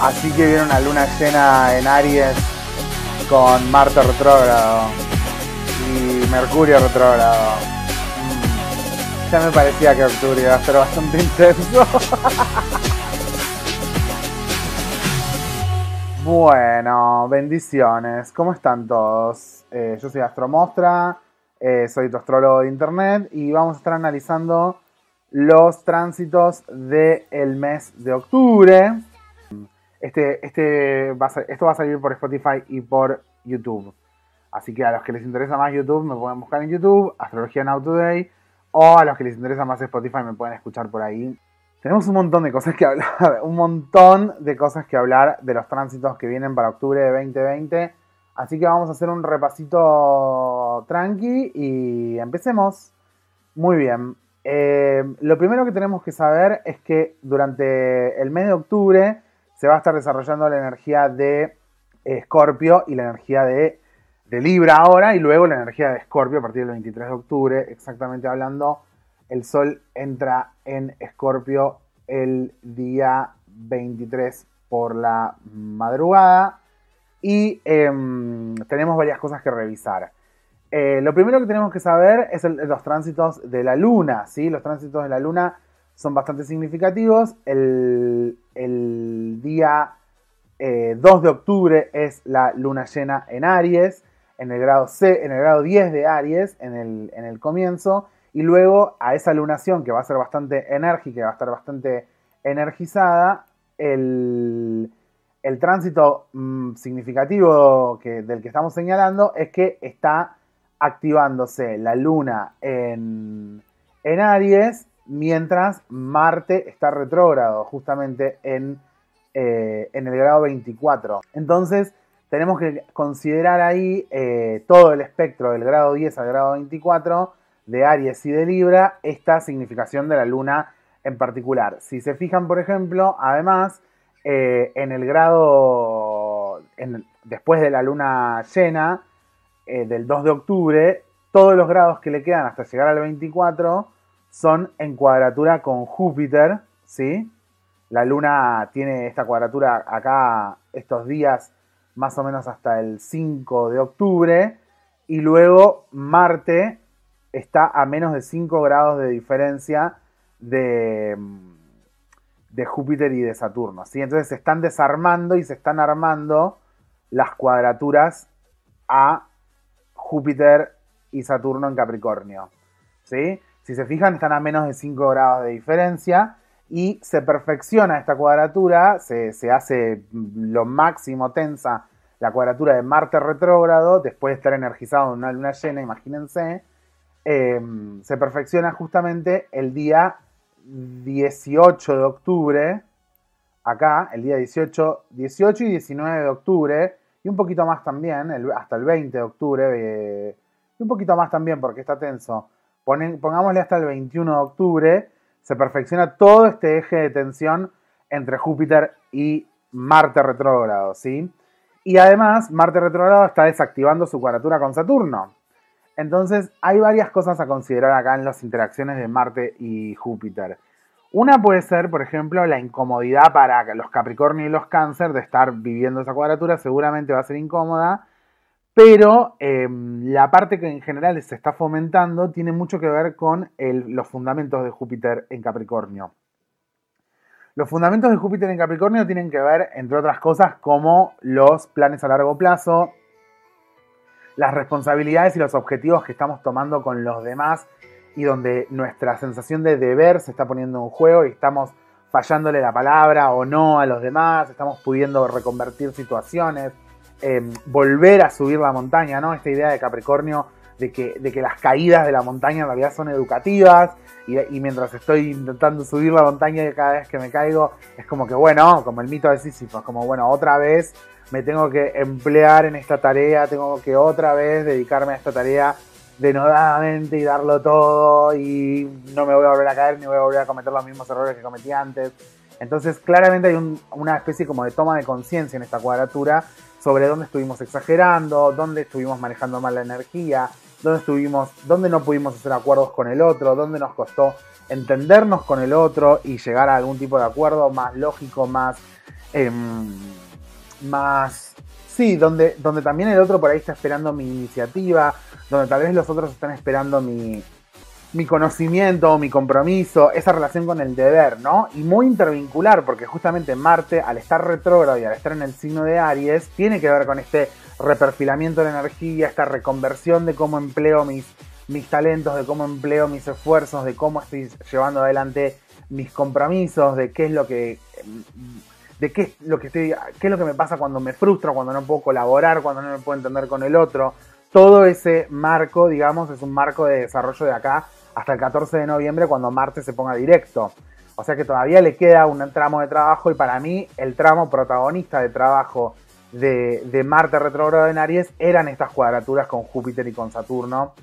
Así que viene una luna llena en Aries con Marte retrógrado y Mercurio retrógrado. Mm, Ya me parecía que octubre iba a ser bastante intenso. bueno, bendiciones. ¿Cómo están todos? Eh, yo soy Astromostra, eh, soy tu astrólogo de internet y vamos a estar analizando los tránsitos del mes de octubre. Este, este esto va a salir por Spotify y por YouTube. Así que a los que les interesa más YouTube me pueden buscar en YouTube, Astrología Now Today, o a los que les interesa más Spotify me pueden escuchar por ahí. Tenemos un montón de cosas que hablar, un montón de cosas que hablar de los tránsitos que vienen para octubre de 2020. Así que vamos a hacer un repasito tranqui y empecemos. Muy bien. Eh, lo primero que tenemos que saber es que durante el mes de octubre se va a estar desarrollando la energía de Escorpio y la energía de, de Libra ahora y luego la energía de Escorpio a partir del 23 de octubre, exactamente hablando. El Sol entra en Escorpio el día 23 por la madrugada y em, tenemos varias cosas que revisar. Eh, lo primero que tenemos que saber es los tránsitos de la luna, ¿sí? Los tránsitos de la luna son bastante significativos. El, el día eh, 2 de octubre es la luna llena en Aries, en el grado C, en el grado 10 de Aries, en el, en el comienzo, y luego a esa lunación que va a ser bastante enérgica, va a estar bastante energizada, el, el tránsito mm, significativo que, del que estamos señalando es que está activándose la luna en, en Aries, mientras Marte está retrógrado justamente en, eh, en el grado 24. Entonces, tenemos que considerar ahí eh, todo el espectro del grado 10 al grado 24 de Aries y de Libra, esta significación de la luna en particular. Si se fijan, por ejemplo, además, eh, en el grado, después de la luna llena, del 2 de octubre, todos los grados que le quedan hasta llegar al 24 son en cuadratura con Júpiter, ¿sí? La luna tiene esta cuadratura acá estos días más o menos hasta el 5 de octubre y luego Marte está a menos de 5 grados de diferencia de, de Júpiter y de Saturno, ¿sí? Entonces se están desarmando y se están armando las cuadraturas a Júpiter y Saturno en Capricornio. ¿sí? Si se fijan, están a menos de 5 grados de diferencia y se perfecciona esta cuadratura, se, hace lo máximo tensa la cuadratura de Marte retrógrado, después de estar energizado en una luna llena, imagínense, eh, se perfecciona justamente el día 18 de octubre, acá, el día 18, 18 y 19 de octubre, y un poquito más también, hasta el 20 de octubre, eh, y un poquito más también porque está tenso. Pongámosle hasta el 21 de octubre, se perfecciona todo este eje de tensión entre Júpiter y Marte retrógrado, ¿sí? Y además, Marte retrógrado está desactivando su cuadratura con Saturno. Entonces, hay varias cosas a considerar acá en las interacciones de Marte y Júpiter. Una puede ser, por ejemplo, la incomodidad para los Capricornio y los Cáncer de estar viviendo esa cuadratura, seguramente va a ser incómoda, pero eh, la parte que en general se está fomentando tiene mucho que ver con los fundamentos de Júpiter en Capricornio. Los fundamentos de Júpiter en Capricornio tienen que ver, entre otras cosas, como los planes a largo plazo, las responsabilidades y los objetivos que estamos tomando con los demás y donde nuestra sensación de deber se está poniendo en juego y estamos fallándole la palabra o no a los demás, estamos pudiendo reconvertir situaciones, eh, volver a subir la montaña, ¿no? Esta idea de Capricornio de que, de que las caídas de la montaña en realidad son educativas y, mientras estoy intentando subir la montaña cada vez que me caigo es como que, bueno, como el mito de Sísifo, es como, bueno, otra vez me tengo que emplear en esta tarea, tengo que otra vez dedicarme a esta tarea denodadamente y darlo todo y no me voy a volver a caer ni voy a volver a cometer los mismos errores que cometí antes. Entonces claramente hay un- una especie como de toma de conciencia en esta cuadratura sobre dónde estuvimos exagerando, dónde estuvimos manejando mal la energía, dónde estuvimos, dónde no pudimos hacer acuerdos con el otro, dónde nos costó entendernos con el otro y llegar a algún tipo de acuerdo más lógico, más em, más... Sí, donde, donde también el otro por ahí está esperando mi iniciativa, donde tal vez los otros están esperando mi, mi conocimiento, mi compromiso, esa relación con el deber, ¿no? Y muy intervincular, porque justamente Marte, al estar retrógrado y al estar en el signo de Aries, tiene que ver con este reperfilamiento de energía, esta reconversión de cómo empleo mis, mis talentos, de cómo empleo mis esfuerzos, de cómo estoy llevando adelante mis compromisos, de qué es lo que de qué es lo que estoy, qué es lo que me pasa cuando me frustro, cuando no puedo colaborar, cuando no me puedo entender con el otro. Todo ese marco, digamos, es un marco de desarrollo de acá hasta el 14 de noviembre cuando Marte se ponga directo. O sea que todavía le queda un tramo de trabajo y para mí el tramo protagonista de trabajo de, Marte retrógrado en Aries eran estas cuadraturas con Júpiter y con Saturno.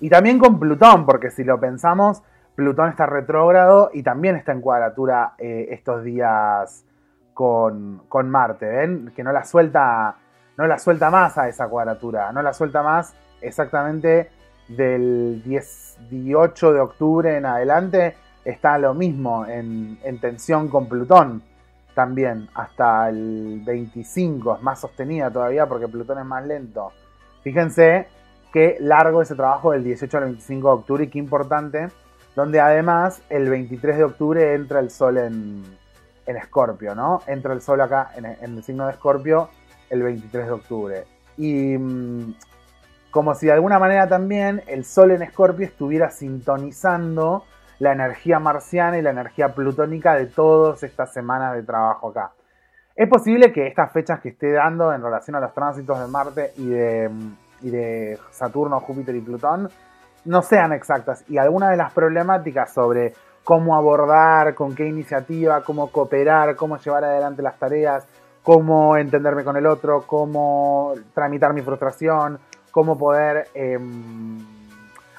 Y también con Plutón, porque si lo pensamos, Plutón está retrógrado y también está en cuadratura eh, estos días con, Marte. ¿Ven? Que no la suelta. No la suelta más a esa cuadratura. No la suelta más exactamente del 18 de octubre en adelante. Está lo mismo en, en tensión con Plutón también. Hasta el 25. Es más sostenida todavía porque Plutón es más lento. Fíjense qué largo ese trabajo del 18 al 25 de octubre y qué importante donde además el 23 de octubre entra el sol en, en Escorpio, ¿no? Entra el sol acá en, el signo de Escorpio el 23 de octubre. Y mm, como si de alguna manera también el sol en Escorpio estuviera sintonizando la energía marciana y la energía plutónica de todas estas semanas de trabajo acá. Es posible que estas fechas que esté dando en relación a los tránsitos de Marte y de, y de Saturno, Júpiter y Plutón no sean exactas y algunas de las problemáticas sobre cómo abordar, con qué iniciativa, cómo cooperar, cómo llevar adelante las tareas, cómo entenderme con el otro, cómo tramitar mi frustración, cómo poder em,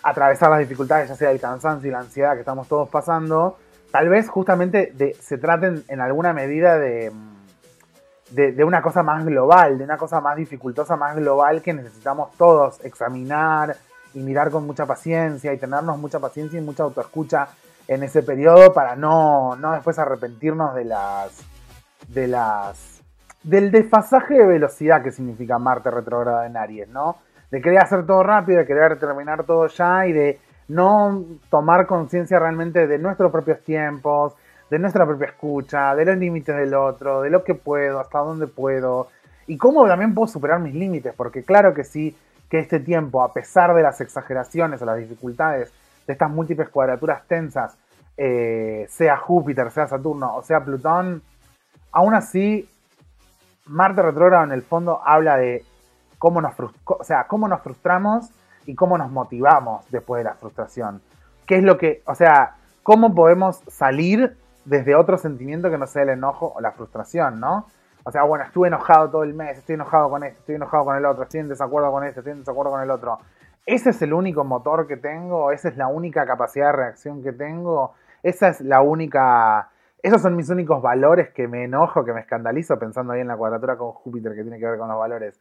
atravesar las dificultades, ya sea el cansancio y la ansiedad que estamos todos pasando, tal vez justamente se traten en alguna medida de, de una cosa más global, de una cosa más dificultosa, más global que necesitamos todos examinar, y mirar con mucha paciencia y tenernos mucha paciencia y mucha autoescucha en ese periodo para no, no después arrepentirnos de las de las del desfasaje de velocidad que significa Marte retrógrado en Aries, ¿no? De querer hacer todo rápido, de querer terminar todo ya y de no tomar conciencia realmente de nuestros propios tiempos, de nuestra propia escucha, de los límites del otro, de lo que puedo, hasta dónde puedo y cómo también puedo superar mis límites, porque claro que sí, que este tiempo, a pesar de las exageraciones o las dificultades de estas múltiples cuadraturas tensas, eh, sea Júpiter, sea Saturno o sea Plutón, aún así, Marte retrógrado en el fondo habla de cómo nos, o sea, cómo nos frustramos y cómo nos motivamos después de la frustración. ¿Qué es lo que, o sea, cómo podemos salir desde otro sentimiento que no sea el enojo o la frustración, ¿no? O sea, bueno, estuve enojado todo el mes, estoy enojado con esto, estoy enojado con el otro, estoy en desacuerdo con esto, estoy en desacuerdo con el otro. ¿Ese es el único motor que tengo? ¿Esa es la única capacidad de reacción que tengo? ¿Esa es la única... Esos son mis únicos valores que me enojo, que me escandalizo, pensando ahí en la cuadratura con Júpiter que tiene que ver con los valores.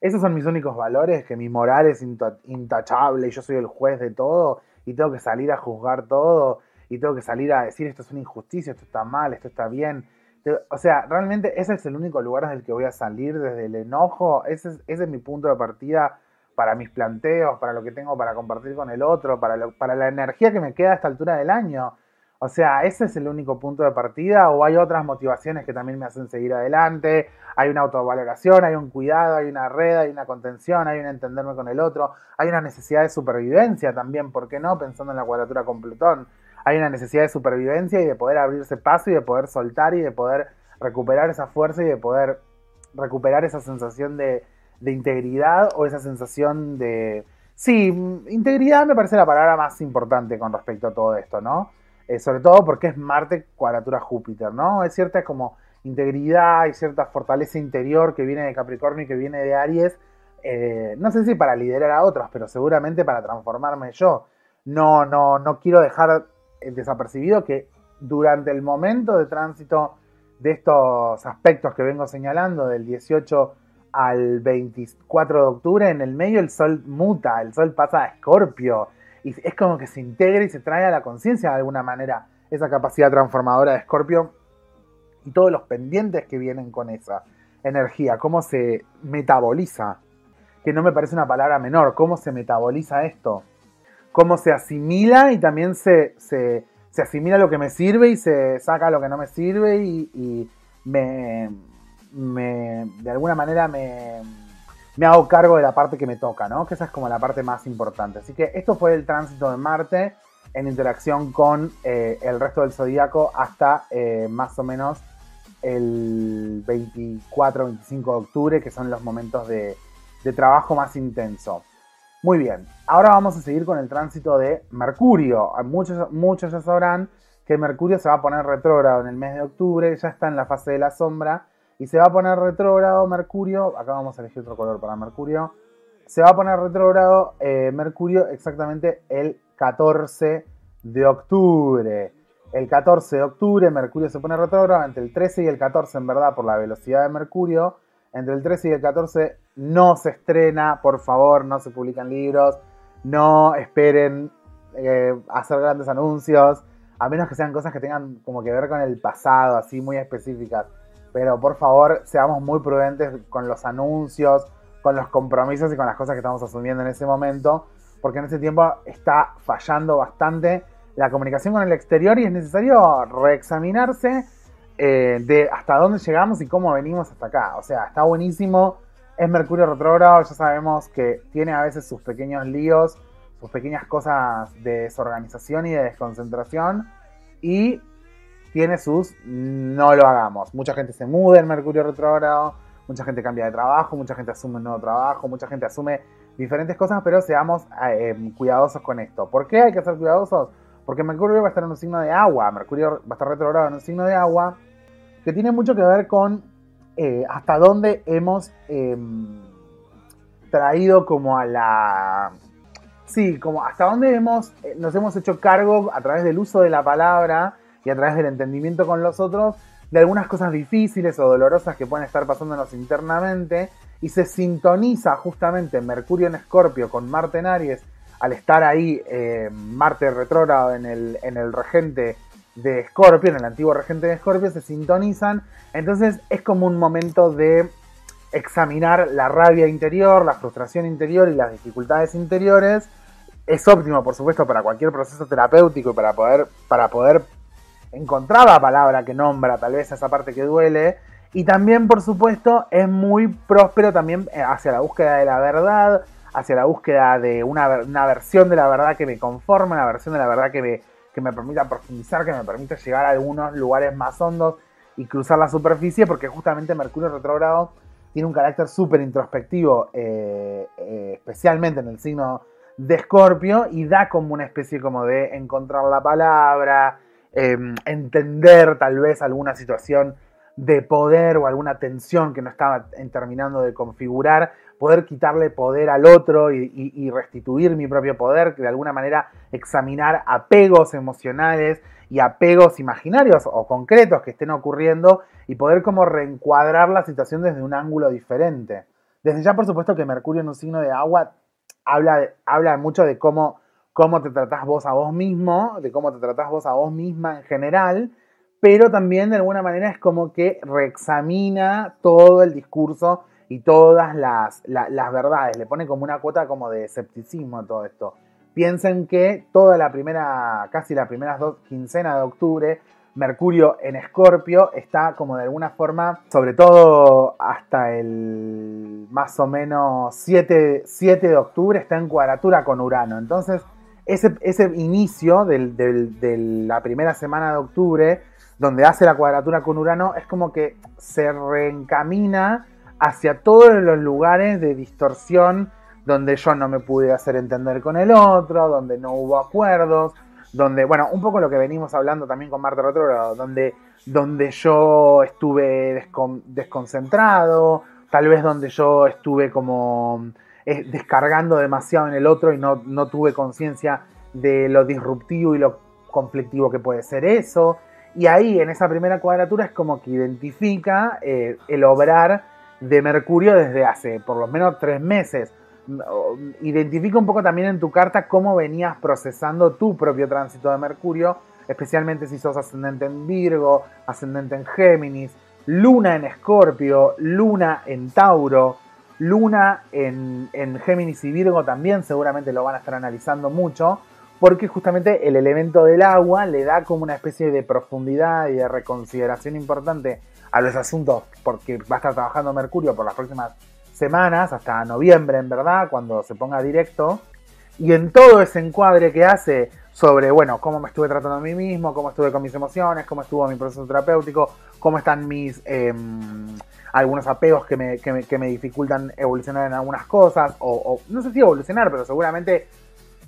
Esos son mis únicos valores, que mi moral es intachable y yo soy el juez de todo y tengo que salir a juzgar todo y tengo que salir a decir esto es una injusticia, esto está mal, esto está bien o sea, realmente ese es el único lugar desde el que voy a salir, desde el enojo. Ese es, mi punto de partida para mis planteos, para lo que tengo para compartir con el otro, para, para la energía que me queda a esta altura del año. O sea, ese es el único punto de partida o hay otras motivaciones que también me hacen seguir adelante. Hay una autovaloración, hay un cuidado, hay una red, hay una contención, hay un entenderme con el otro, hay una necesidad de supervivencia también, ¿por qué no? Pensando en la cuadratura con Plutón. Hay una necesidad de supervivencia y de poder abrirse paso y de poder soltar y de poder recuperar esa fuerza y de poder recuperar esa sensación de, integridad o esa sensación de... Sí, integridad me parece la palabra más importante con respecto a todo esto, ¿no? Eh, sobre todo porque es Marte cuadratura Júpiter, ¿no? Es cierta como integridad y cierta fortaleza interior que viene de Capricornio y que viene de Aries, eh, no sé si para liderar a otros, pero seguramente para transformarme yo. No, no, no quiero dejar desapercibido que durante el momento de tránsito de estos aspectos que vengo señalando, del 18 al 24 de octubre, en el medio el sol muta, el sol pasa a Escorpio, y es como que se integra y se trae a la conciencia de alguna manera esa capacidad transformadora de Escorpio, y todos los pendientes que vienen con esa energía, cómo se metaboliza, que no me parece una palabra menor, cómo se metaboliza esto, cómo se asimila y también se, se, asimila lo que me sirve y se saca lo que no me sirve y, me, me, de alguna manera me, me hago cargo de la parte que me toca, ¿no? Que esa es como la parte más importante. Así que esto fue el tránsito de Marte en interacción con eh, el resto del zodíaco hasta eh, más o menos el 24-25 de octubre, que son los momentos de, trabajo más intenso. Muy bien, ahora vamos a seguir con el tránsito de Mercurio. Muchos, muchos ya sabrán que Mercurio se va a poner retrógrado en el mes de octubre, ya está en la fase de la sombra, y se va a poner retrógrado Mercurio, acá vamos a elegir otro color para Mercurio, se va a poner retrógrado eh, Mercurio exactamente el 14 de octubre. El 14 de octubre Mercurio se pone retrógrado, entre el 13 y el 14 en verdad por la velocidad de Mercurio. Entre el 13 y el 14 no se estrena, por favor, no se publican libros, no esperen eh, hacer grandes anuncios, a menos que sean cosas que tengan como que ver con el pasado, así muy específicas. Pero por favor, seamos muy prudentes con los anuncios, con los compromisos y con las cosas que estamos asumiendo en ese momento, porque en ese tiempo está fallando bastante la comunicación con el exterior y es necesario reexaminarse eh, de hasta dónde llegamos y cómo venimos hasta acá. O sea, está buenísimo. Es Mercurio retrógrado, ya sabemos que tiene a veces sus pequeños líos, sus pequeñas cosas de desorganización y de desconcentración. Y tiene sus no lo hagamos. Mucha gente se muda en Mercurio retrógrado, mucha gente cambia de trabajo, mucha gente asume un nuevo trabajo, mucha gente asume diferentes cosas, pero seamos eh, cuidadosos con esto. ¿Por qué hay que ser cuidadosos? Porque Mercurio va a estar en un signo de agua, Mercurio va a estar retrogrado en un signo de agua, que tiene mucho que ver con eh, hasta dónde hemos em, traído como a la... Sí, como hasta dónde hemos, eh, nos hemos hecho cargo a través del uso de la palabra y a través del entendimiento con los otros de algunas cosas difíciles o dolorosas que pueden estar pasándonos internamente y se sintoniza justamente Mercurio en Escorpio con Marte en Aries al estar ahí eh, Marte retrógrado en el, en el regente de Escorpio, en el antiguo regente de Escorpio, se sintonizan. Entonces es como un momento de examinar la rabia interior, la frustración interior y las dificultades interiores. Es óptimo, por supuesto, para cualquier proceso terapéutico y para poder, para poder encontrar la palabra que nombra tal vez esa parte que duele. Y también, por supuesto, es muy próspero también eh, hacia la búsqueda de la verdad, hacia la búsqueda de una, versión de la verdad que me conforme, una versión de la verdad que me, que me permita profundizar, que me permita llegar a algunos lugares más hondos y cruzar la superficie, porque justamente Mercurio retrógrado tiene un carácter súper introspectivo, eh, eh, especialmente en el signo de Escorpio, y da como una especie como de encontrar la palabra, em, entender tal vez alguna situación de poder o alguna tensión que no estaba terminando de configurar, poder quitarle poder al otro y, restituir mi propio poder, de alguna manera examinar apegos emocionales y apegos imaginarios o concretos que estén ocurriendo y poder como reencuadrar la situación desde un ángulo diferente. Desde ya, por supuesto, que Mercurio en un signo de agua habla, habla mucho de cómo, cómo te tratás vos a vos mismo, de cómo te tratás vos a vos misma en general, pero también de alguna manera es como que reexamina todo el discurso y todas las, las verdades, le pone como una cuota como de escepticismo a todo esto. Piensen que toda la primera, casi las primeras dos quincenas de octubre, Mercurio en Escorpio está como de alguna forma, sobre todo hasta el más o menos 7, 7 de octubre, está en cuadratura con Urano. Entonces, ese, ese inicio de la primera semana de octubre, donde hace la cuadratura con Urano, es como que se reencamina hacia todos los lugares de distorsión donde yo no me pude hacer entender con el otro, donde no hubo acuerdos, donde, bueno, un poco lo que venimos hablando también con Marte Retrógrado, donde, donde yo estuve desconcentrado, tal vez donde yo estuve como eh, descargando demasiado en el otro y no, no tuve conciencia de lo disruptivo y lo conflictivo que puede ser eso. Y ahí, en esa primera cuadratura, es como que identifica eh, el obrar de Mercurio desde hace por lo menos tres meses. identifica un poco también en tu carta cómo venías procesando tu propio tránsito de Mercurio, especialmente si sos ascendente en Virgo, ascendente en Géminis, Luna en Escorpio, Luna en Tauro, Luna en, en Géminis y Virgo también seguramente lo van a estar analizando mucho, porque justamente el elemento del agua le da como una especie de profundidad y de reconsideración importante a los asuntos, porque va a estar trabajando Mercurio por las próximas semanas, hasta noviembre en verdad, cuando se ponga directo, y en todo ese encuadre que hace sobre, bueno, cómo me estuve tratando a mí mismo, cómo estuve con mis emociones, cómo estuvo mi proceso terapéutico, cómo están mis... Em, algunos apegos que me, que me, dificultan evolucionar en algunas cosas, o, no sé si evolucionar, pero seguramente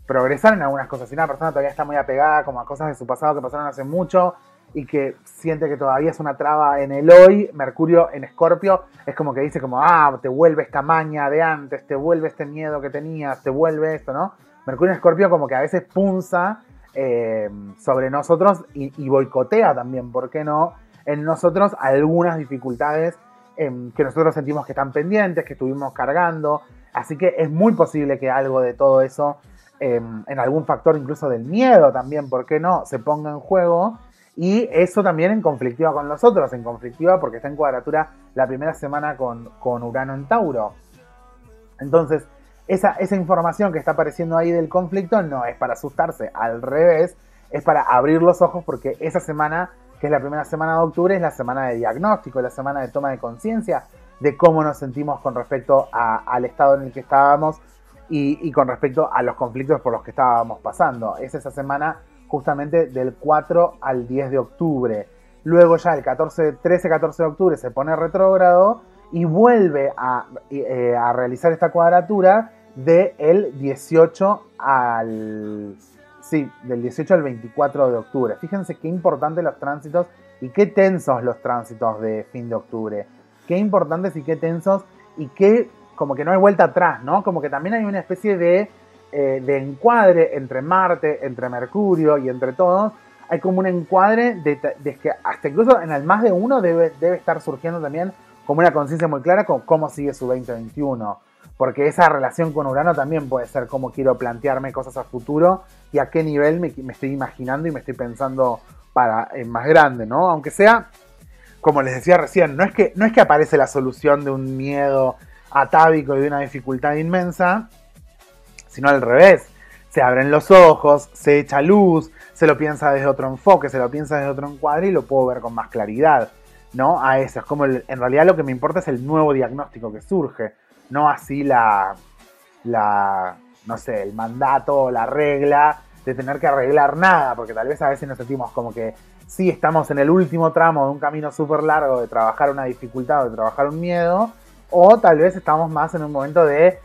progresar en algunas cosas. Si una persona todavía está muy apegada como a cosas de su pasado que pasaron hace mucho y que siente que todavía es una traba en el hoy, Mercurio en Escorpio es como que dice como, ah, te vuelve esta maña de antes, te vuelve este miedo que tenías, te vuelve esto, ¿no? Mercurio en Escorpio como que a veces punza eh, sobre nosotros y, boicotea también, ¿por qué no? En nosotros algunas dificultades Em, que nosotros sentimos que están pendientes, que estuvimos cargando. Así que es muy posible que algo de todo eso, em, en algún factor incluso del miedo también, ¿por qué no?, se ponga en juego. Y eso también en conflictiva con los otros, en conflictiva porque está en cuadratura la primera semana con, con Urano en Tauro. Entonces, esa, esa información que está apareciendo ahí del conflicto no es para asustarse, al revés, es para abrir los ojos porque esa semana que es la primera semana de octubre, es la semana de diagnóstico, la semana de toma de conciencia de cómo nos sentimos con respecto al estado en el que estábamos y, con respecto a los conflictos por los que estábamos pasando. Es esa semana justamente del 4 al 10 de octubre. Luego ya el 14, 13-14 de octubre se pone retrógrado y vuelve a, eh, realizar esta cuadratura del 18 al Sí, del 18 al 24 de octubre. Fíjense qué importantes los tránsitos y qué tensos los tránsitos de fin de octubre. Qué importantes y qué tensos y qué, como que no hay vuelta atrás, ¿no? Como que también hay una especie de, eh, de encuadre entre Marte, entre Mercurio y entre todos. Hay como un encuadre de, que hasta incluso en el más de uno debe, debe estar surgiendo también como una conciencia muy clara con cómo sigue su 2021 porque esa relación con Urano también puede ser cómo quiero plantearme cosas a futuro y a qué nivel me, estoy imaginando y me estoy pensando para en más grande, ¿no? Aunque sea, como les decía recién, no es que, no es que aparece la solución de un miedo atávico y de una dificultad inmensa, sino al revés. Se abren los ojos, se echa luz, se lo piensa desde otro enfoque, se lo piensa desde otro encuadre y lo puedo ver con más claridad, ¿no? A eso, es como en realidad lo que me importa es el nuevo diagnóstico que surge no así la, la, no sé, el mandato, la regla de tener que arreglar nada, porque tal vez a veces nos sentimos como que sí estamos en el último tramo de un camino súper largo de trabajar una dificultad o de trabajar un miedo, o tal vez estamos más en un momento de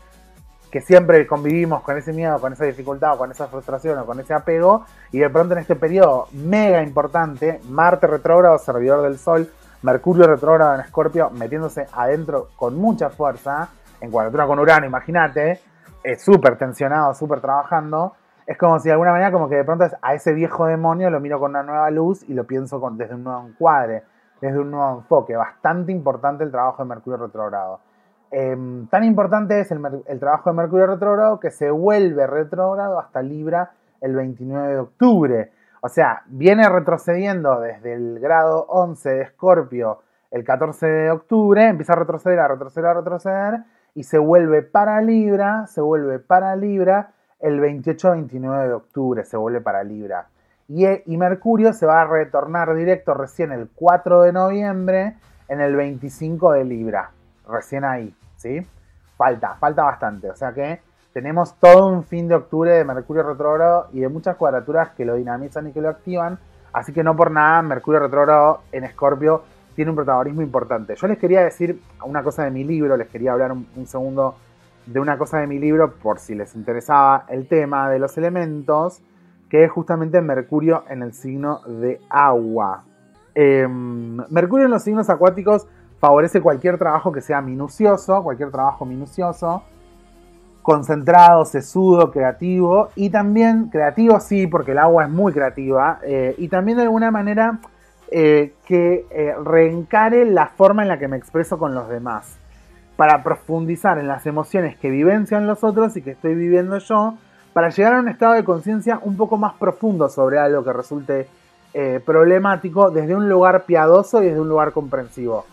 que siempre convivimos con ese miedo, con esa dificultad o con esa frustración o con ese apego, y de pronto en este periodo mega importante, Marte retrógrado, servidor del Sol, Mercurio retrógrado en Escorpio, metiéndose adentro con mucha fuerza, en cuadratura con Urano, imagínate, es súper tensionado, súper trabajando. Es como si de alguna manera, como que de pronto a ese viejo demonio lo miro con una nueva luz y lo pienso con, desde un nuevo encuadre, desde un nuevo enfoque. Bastante importante el trabajo de Mercurio retrógrado. Em, tan importante es el, trabajo de Mercurio retrógrado que se vuelve retrógrado hasta Libra el 29 de octubre. O sea, viene retrocediendo desde el grado 11 de Escorpio el 14 de octubre, empieza a retroceder, a retroceder, a retroceder, y se vuelve para Libra, se vuelve para Libra el 28-29 de octubre, se vuelve para Libra. Y, y, Mercurio se va a retornar directo recién el 4 de noviembre en el 25 de Libra, recién ahí, ¿sí? Falta, falta bastante, o sea que tenemos todo un fin de octubre de Mercurio retrógrado y de muchas cuadraturas que lo dinamizan y que lo activan, así que no por nada Mercurio retrógrado en Escorpio tiene un protagonismo importante. Yo les quería decir una cosa de mi libro, les quería hablar un, segundo de una cosa de mi libro por si les interesaba el tema de los elementos, que es justamente Mercurio en el signo de agua. Em, Mercurio en los signos acuáticos favorece cualquier trabajo que sea minucioso, cualquier trabajo minucioso, concentrado, sesudo, creativo, y también creativo sí, porque el agua es muy creativa, eh, y también de alguna manera eh, que eh, reencare la forma en la que me expreso con los demás. para profundizar en las emociones que vivencian los otros y que estoy viviendo yo, para llegar a un estado de conciencia un poco más profundo sobre algo que resulte problemático desde un lugar piadoso y desde un lugar comprensivo.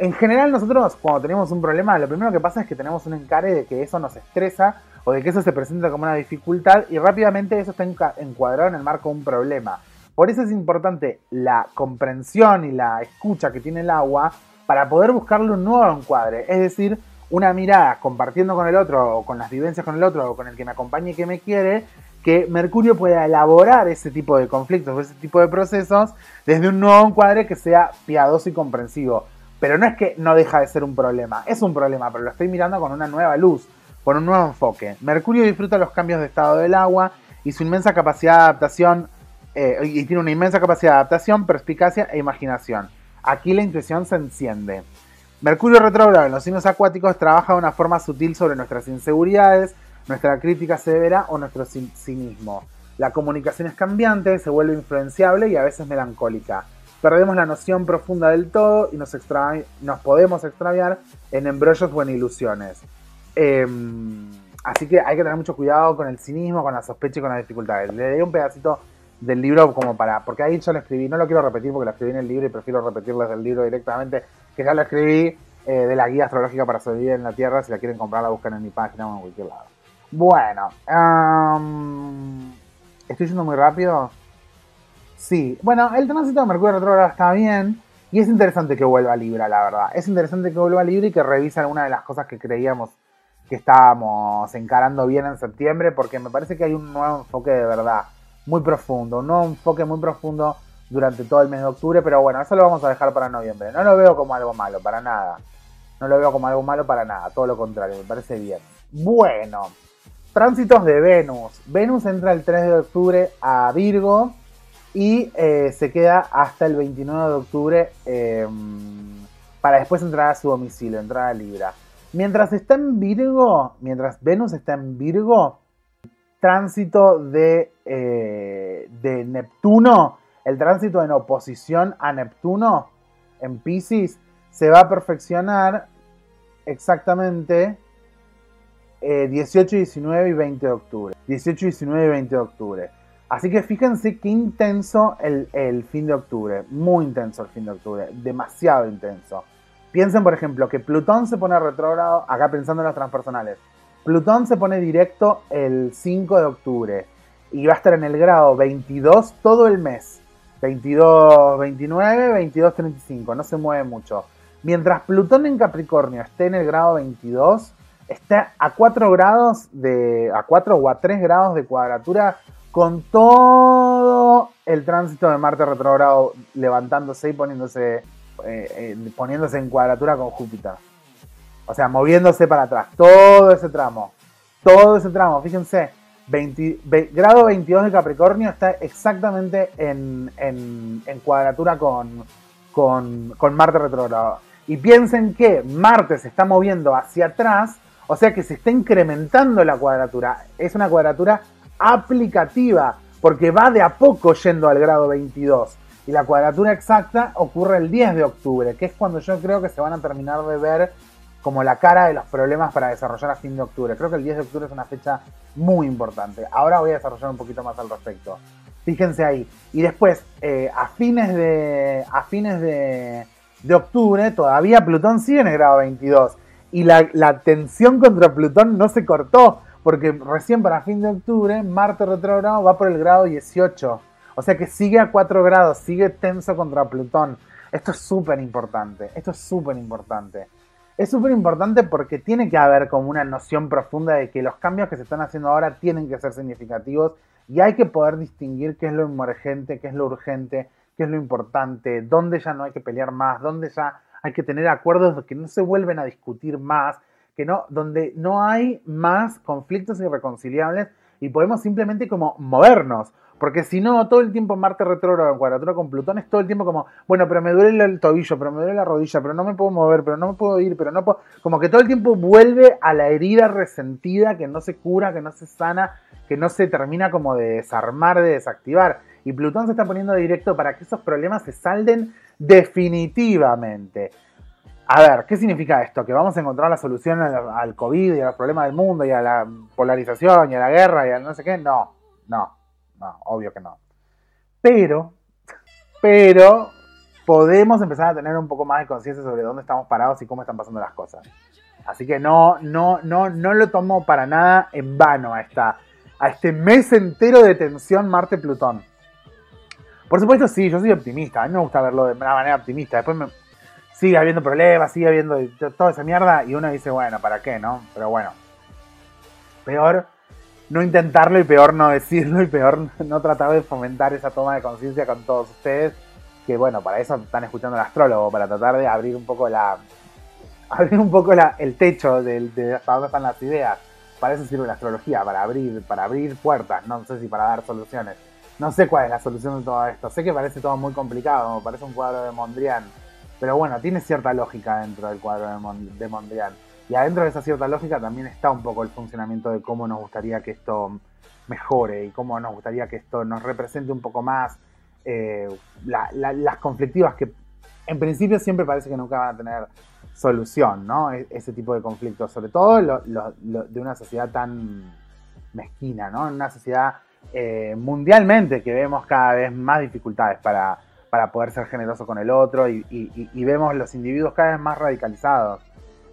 En general nosotros cuando tenemos un problema, lo primero que pasa es que tenemos un encare de que eso nos estresa o de que eso se presenta como una dificultad y rápidamente eso está encuadrado en el marco de un problema. Por eso es importante la comprensión y la escucha que tiene el agua para poder buscarle un nuevo encuadre. Es decir, una mirada compartiendo con el otro o con las vivencias con el otro o con el que me acompañe y que me quiere, que Mercurio pueda elaborar ese tipo de conflictos o ese tipo de procesos desde un nuevo encuadre que sea piadoso y comprensivo. Pero no es que no deja de ser un problema, es un problema, pero lo estoy mirando con una nueva luz, con un nuevo enfoque. Mercurio disfruta los cambios de estado del agua y su inmensa capacidad de adaptación, eh, y tiene una inmensa capacidad de adaptación, perspicacia e imaginación. Aquí la intuición se enciende. Mercurio retrógrado en los signos acuáticos trabaja de una forma sutil sobre nuestras inseguridades, nuestra crítica severa o nuestro cinismo. La comunicación es cambiante, se vuelve influenciable y a veces melancólica. Perdemos la noción profunda del todo y nos, nos podemos extraviar en embrollos o en ilusiones. Em, así que hay que tener mucho cuidado con el cinismo, con la sospecha y con las dificultades. Le doy un pedacito del libro como para, porque ahí yo lo escribí, no lo quiero repetir porque lo escribí en el libro y prefiero repetirles del libro directamente, que ya lo escribí eh, de la guía astrológica para sobrevivir en la Tierra, si la quieren comprar la buscan en mi página o en cualquier lado. Bueno, ¿estoy yendo muy rápido? Sí, bueno, el tránsito de Mercurio retrógrado está bien y es interesante que vuelva Libra, la verdad. Es interesante que vuelva Libra y que revise alguna de las cosas que creíamos que estábamos encarando bien en septiembre, porque me parece que hay un nuevo enfoque de verdad muy profundo, un nuevo enfoque muy profundo durante todo el mes de octubre, pero bueno, eso lo vamos a dejar para noviembre. No lo veo como algo malo, para nada. No lo veo como algo malo para nada, todo lo contrario, me parece bien. Bueno, tránsitos de Venus. Venus entra el 3 de octubre a Virgo y eh, se queda hasta el 29 de octubre em, para después entrar a su domicilio, entrar a Libra. Mientras está en Virgo, mientras Venus está en Virgo, tránsito de, eh, de Neptuno, el tránsito en oposición a Neptuno en Pisces, se va a perfeccionar exactamente 18, eh, 19 y 20 de octubre. 18, 19 y 20 de octubre. Así que fíjense qué intenso el, fin de octubre. Muy intenso el fin de octubre. Demasiado intenso. Piensen, por ejemplo, que Plutón se pone retrógrado, acá pensando en las transpersonales. Plutón se pone directo el 5 de octubre y va a estar en el grado 22 todo el mes. 22, 29, 22, 35, no se mueve mucho. Mientras Plutón en Capricornio esté en el grado 22, está a 4 grados de. a 4 o a 3 grados de cuadratura con todo el tránsito de Marte retrogrado levantándose y poniéndose, eh, eh, poniéndose en cuadratura con Júpiter. O sea, moviéndose para atrás. Todo ese tramo. Todo ese tramo. Fíjense. grado 22 de Capricornio está exactamente en, cuadratura con, con, Marte retrogrado. Y piensen que Marte se está moviendo hacia atrás, o sea que se está incrementando la cuadratura. Es una cuadratura aplicativa, porque va de a poco yendo al grado 22. Y la cuadratura exacta ocurre el 10 de octubre, que es cuando yo creo que se van a terminar de ver como la cara de los problemas para desarrollar a fin de octubre. Creo que el 10 de octubre es una fecha muy importante. Ahora voy a desarrollar un poquito más al respecto. Fíjense ahí. Y después, eh, a fines, de, a fines de, octubre, todavía Plutón sigue en el grado 22. Y la, la, tensión contra Plutón no se cortó, porque recién para fin de octubre, Marte retrógrado va por el grado 18. O sea que sigue a 4 grados, sigue tenso contra Plutón. Esto es súper importante, esto es súper importante es súper importante porque tiene que haber como una noción profunda de que los cambios que se están haciendo ahora tienen que ser significativos y hay que poder distinguir qué es lo emergente, qué es lo urgente, qué es lo importante, dónde ya no hay que pelear más, dónde ya hay que tener acuerdos que no se vuelven a discutir más, que no, donde no hay más conflictos irreconciliables y podemos simplemente como movernos. Porque si no, todo el tiempo Marte retrógrado en cuadratura con Plutón es todo el tiempo como, bueno, pero me duele el tobillo, pero me duele la rodilla, pero no me puedo mover, pero no me puedo ir, pero no puedo. Como que todo el tiempo vuelve a la herida resentida que no se cura, que no se sana, que no se termina como de desarmar, de desactivar. Y Plutón se está poniendo directo para que esos problemas se salden definitivamente. A ver, ¿qué significa esto? ¿Que vamos a encontrar la solución al, COVID y a los problemas del mundo y a la polarización y a la guerra y a no sé qué? No, no, no, obvio que no. Pero, pero podemos empezar a tener un poco más de conciencia sobre dónde estamos parados y cómo están pasando las cosas. Así que no, no, no, no lo tomo para nada en vano a, esta, a este mes entero de tensión Marte-Plutón. Por supuesto, sí, yo soy optimista. A mí me gusta verlo de una manera optimista. Después me, sigue habiendo problemas, sigue habiendo toda esa mierda y uno dice, bueno, ¿para qué, no? Pero bueno, peor no intentarlo y peor no decirlo y peor no tratar de fomentar esa toma de conciencia con todos ustedes, que bueno, para eso están escuchando al astrólogo, para tratar de abrir un poco la abrir un poco la, el techo de, de hasta dónde están las ideas. Para eso sirve la astrología, para abrir, para abrir puertas, no sé si para dar soluciones. No sé cuál es la solución de todo esto. Sé que parece todo muy complicado, parece un cuadro de Mondrian pero bueno, tiene cierta lógica dentro del cuadro de, Mondrian. Y adentro de esa cierta lógica también está un poco el funcionamiento de cómo nos gustaría que esto mejore y cómo nos gustaría que esto nos represente un poco más eh, las conflictivas que en principio siempre parece que nunca van a tener solución, ¿no? E, ese tipo de conflictos, sobre todo de una sociedad tan mezquina, ¿no? En una sociedad eh, mundialmente que vemos cada vez más dificultades para para poder ser generoso con el otro y, vemos los individuos cada vez más radicalizados.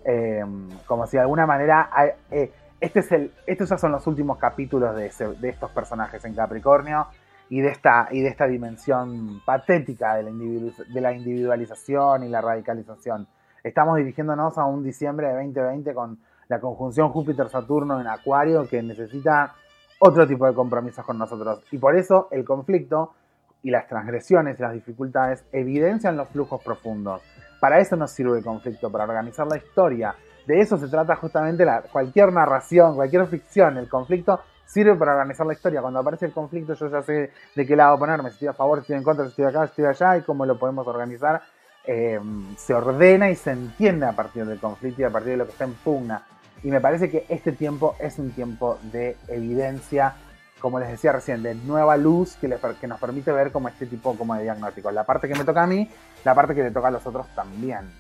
Eh, como si de alguna manera... Eh, este es el, estos ya son los últimos capítulos de, estos personajes en Capricornio y de esta, y de esta dimensión patética de la, de la individualización y la radicalización. Estamos dirigiéndonos a un diciembre de 2020 con la conjunción Júpiter-Saturno en Acuario que necesita otro tipo de compromisos con nosotros. Y por eso el conflicto y las transgresiones y las dificultades evidencian los flujos profundos. Para eso nos sirve el conflicto, para organizar la historia. De eso se trata justamente la, cualquier narración, cualquier ficción. El conflicto sirve para organizar la historia. Cuando aparece el conflicto yo ya sé de qué lado ponerme, si estoy a favor, si estoy en contra, si estoy acá, si estoy allá y cómo lo podemos organizar. Eh, se ordena y se entiende a partir del conflicto y a partir de lo que está en pugna. Y me parece que este tiempo es un tiempo de evidencia como les decía recién, de nueva luz que, nos permite ver como este tipo como de diagnóstico. La parte que me toca a mí, la parte que le toca a los otros también.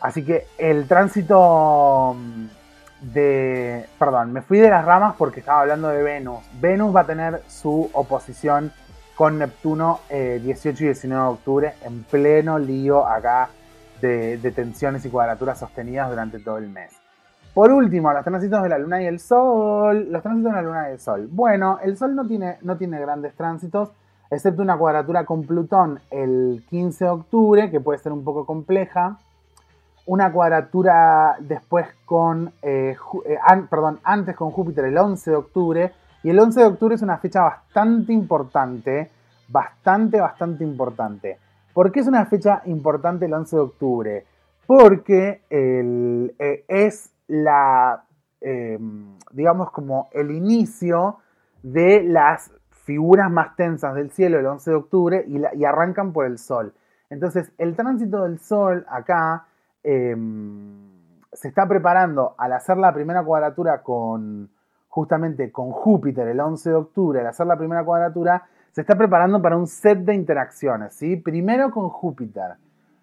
Así que el tránsito mm, de... Perdón, me fui de las ramas porque estaba hablando de Venus. Venus va a tener su oposición con Neptuno 18 eh, y 19 de octubre en pleno lío acá de tensiones y cuadraturas sostenidas durante todo el mes. Por último, los tránsitos de la Luna y el Sol. Los tránsitos de la Luna y el Sol. Bueno, el Sol no tiene, no tiene grandes tránsitos, excepto una cuadratura con Plutón el 15 de octubre, que puede ser un poco compleja. Una cuadratura después con, eh, eh, perdón, antes con Júpiter el 11 de octubre. Y el 11 de octubre es una fecha bastante importante, bastante, bastante importante. ¿Por qué es una fecha importante el 11 de octubre? Porque el, eh, es la, em, digamos, como el inicio de las figuras más tensas del cielo el 11 de octubre y, arrancan por el Sol. Entonces, el tránsito del Sol acá em, se está preparando al hacer la primera cuadratura con, justamente con Júpiter el 11 de octubre, al hacer la primera cuadratura, se está preparando para un set de interacciones, ¿sí? Primero con Júpiter,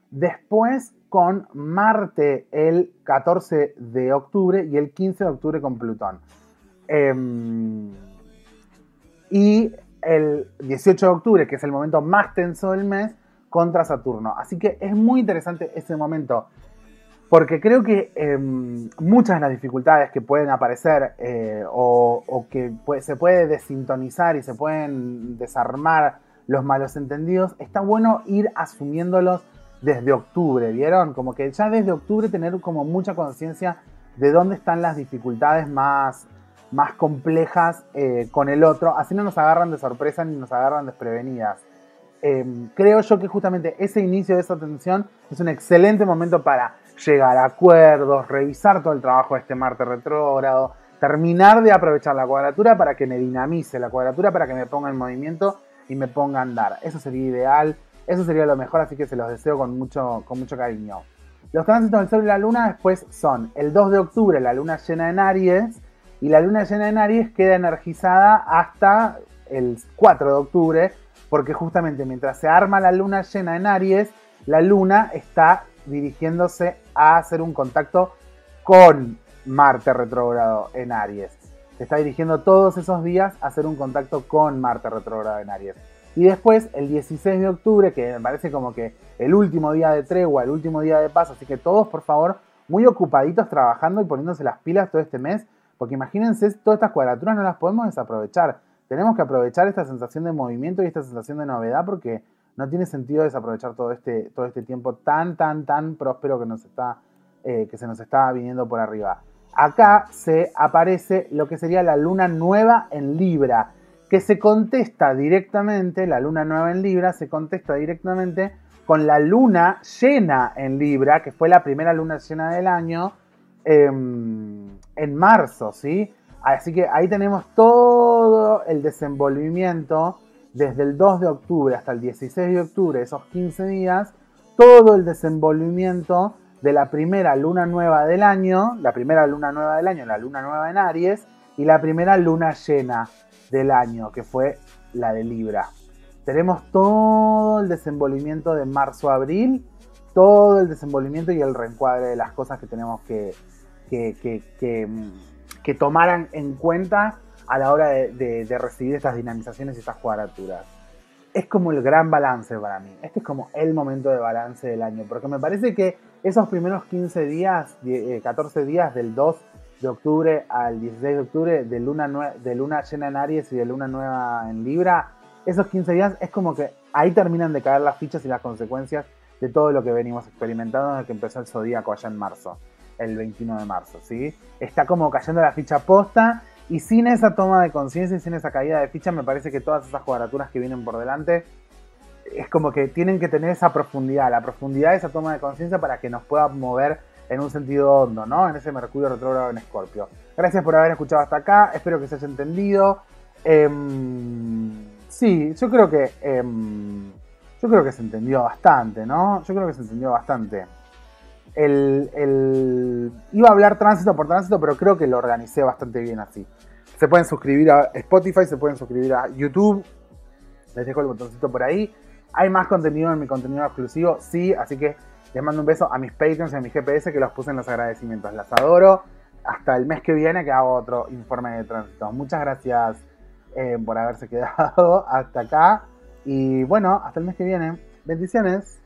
después con Marte el 14 de octubre y el 15 de octubre con Plutón. Em, y el 18 de octubre, que es el momento más tenso del mes, contra Saturno. Así que es muy interesante ese momento, porque creo que em, muchas de las dificultades que pueden aparecer eh, o, que se puede desintonizar y se pueden desarmar los malos entendidos, está bueno ir asumiéndolos desde octubre, ¿vieron? Como que ya desde octubre tener como mucha conciencia de dónde están las dificultades más, más complejas eh, con el otro, así no nos agarran de sorpresa ni nos agarran desprevenidas. Em, creo yo que justamente ese inicio de esa tensión es un excelente momento para llegar a acuerdos, revisar todo el trabajo de este Marte retrógrado, terminar de aprovechar la cuadratura para que me dinamice la cuadratura, para que me ponga en movimiento y me ponga a andar. Eso sería ideal. Eso sería lo mejor, así que se los deseo con mucho, con mucho cariño. Los tránsitos del Sol y la Luna después son el 2 de octubre, la Luna llena en Aries, y la Luna llena en Aries queda energizada hasta el 4 de octubre, porque justamente mientras se arma la Luna llena en Aries, la Luna está dirigiéndose a hacer un contacto con Marte retrógrado en Aries. Se está dirigiendo todos esos días a hacer un contacto con Marte retrógrado en Aries. Y después, el 16 de octubre, que me parece como que el último día de tregua, el último día de paz, así que todos, por favor, muy ocupaditos trabajando y poniéndose las pilas todo este mes, porque imagínense, todas estas cuadraturas no las podemos desaprovechar. Tenemos que aprovechar esta sensación de movimiento y esta sensación de novedad porque no tiene sentido desaprovechar todo este, todo este tiempo tan, tan, tan próspero que, nos está, eh, que se nos está viniendo por arriba. Acá se aparece lo que sería la luna nueva en Libra, que se contesta directamente, la luna nueva en Libra se contesta directamente con la luna llena en Libra, que fue la primera luna llena del año, em, en marzo, ¿sí? Así que ahí tenemos todo el desenvolvimiento desde el 2 de octubre hasta el 16 de octubre, esos 15 días, todo el desenvolvimiento de la primera luna nueva del año, la primera luna nueva del año, la luna nueva en Aries, y la primera luna llena del año, que fue la de Libra. Tenemos todo el desenvolvimiento de marzo-abril, todo el desenvolvimiento y el reencuadre de las cosas que tenemos que, que, que, que tomaran en cuenta a la hora de, recibir estas dinamizaciones y estas cuadraturas. Es como el gran balance para mí. Este es como el momento de balance del año. Porque me parece que esos primeros 15 días, 14 eh, días del 2 de octubre al 16 de octubre, de luna, de luna llena en Aries y de luna nueva en Libra, esos 15 días es como que ahí terminan de caer las fichas y las consecuencias de todo lo que venimos experimentando desde que empezó el zodíaco allá en marzo, el 21 de marzo, ¿sí? Está como cayendo la ficha posta y sin esa toma de conciencia y sin esa caída de ficha, me parece que todas esas cuadraturas que vienen por delante es como que tienen que tener esa profundidad, la profundidad de esa toma de conciencia para que nos pueda mover en un sentido hondo, ¿no? En ese Mercurio retrógrado en Escorpio. Gracias por haber escuchado hasta acá, espero que se haya entendido. Em, sí, yo creo que em, yo creo que se entendió bastante, ¿no? Yo creo que se entendió bastante el, iba a hablar tránsito por tránsito, pero creo que lo organicé bastante bien así. Se pueden suscribir a Spotify, se pueden suscribir a YouTube. Les dejo el botoncito por ahí. Hay más contenido en mi contenido exclusivo, sí, así que les mando un beso a mis Patreons y a mi GPS que los puse en los agradecimientos. Las adoro. Hasta el mes que viene que hago otro informe de tránsito. Muchas gracias eh, por haberse quedado hasta acá. Y bueno, hasta el mes que viene. Bendiciones.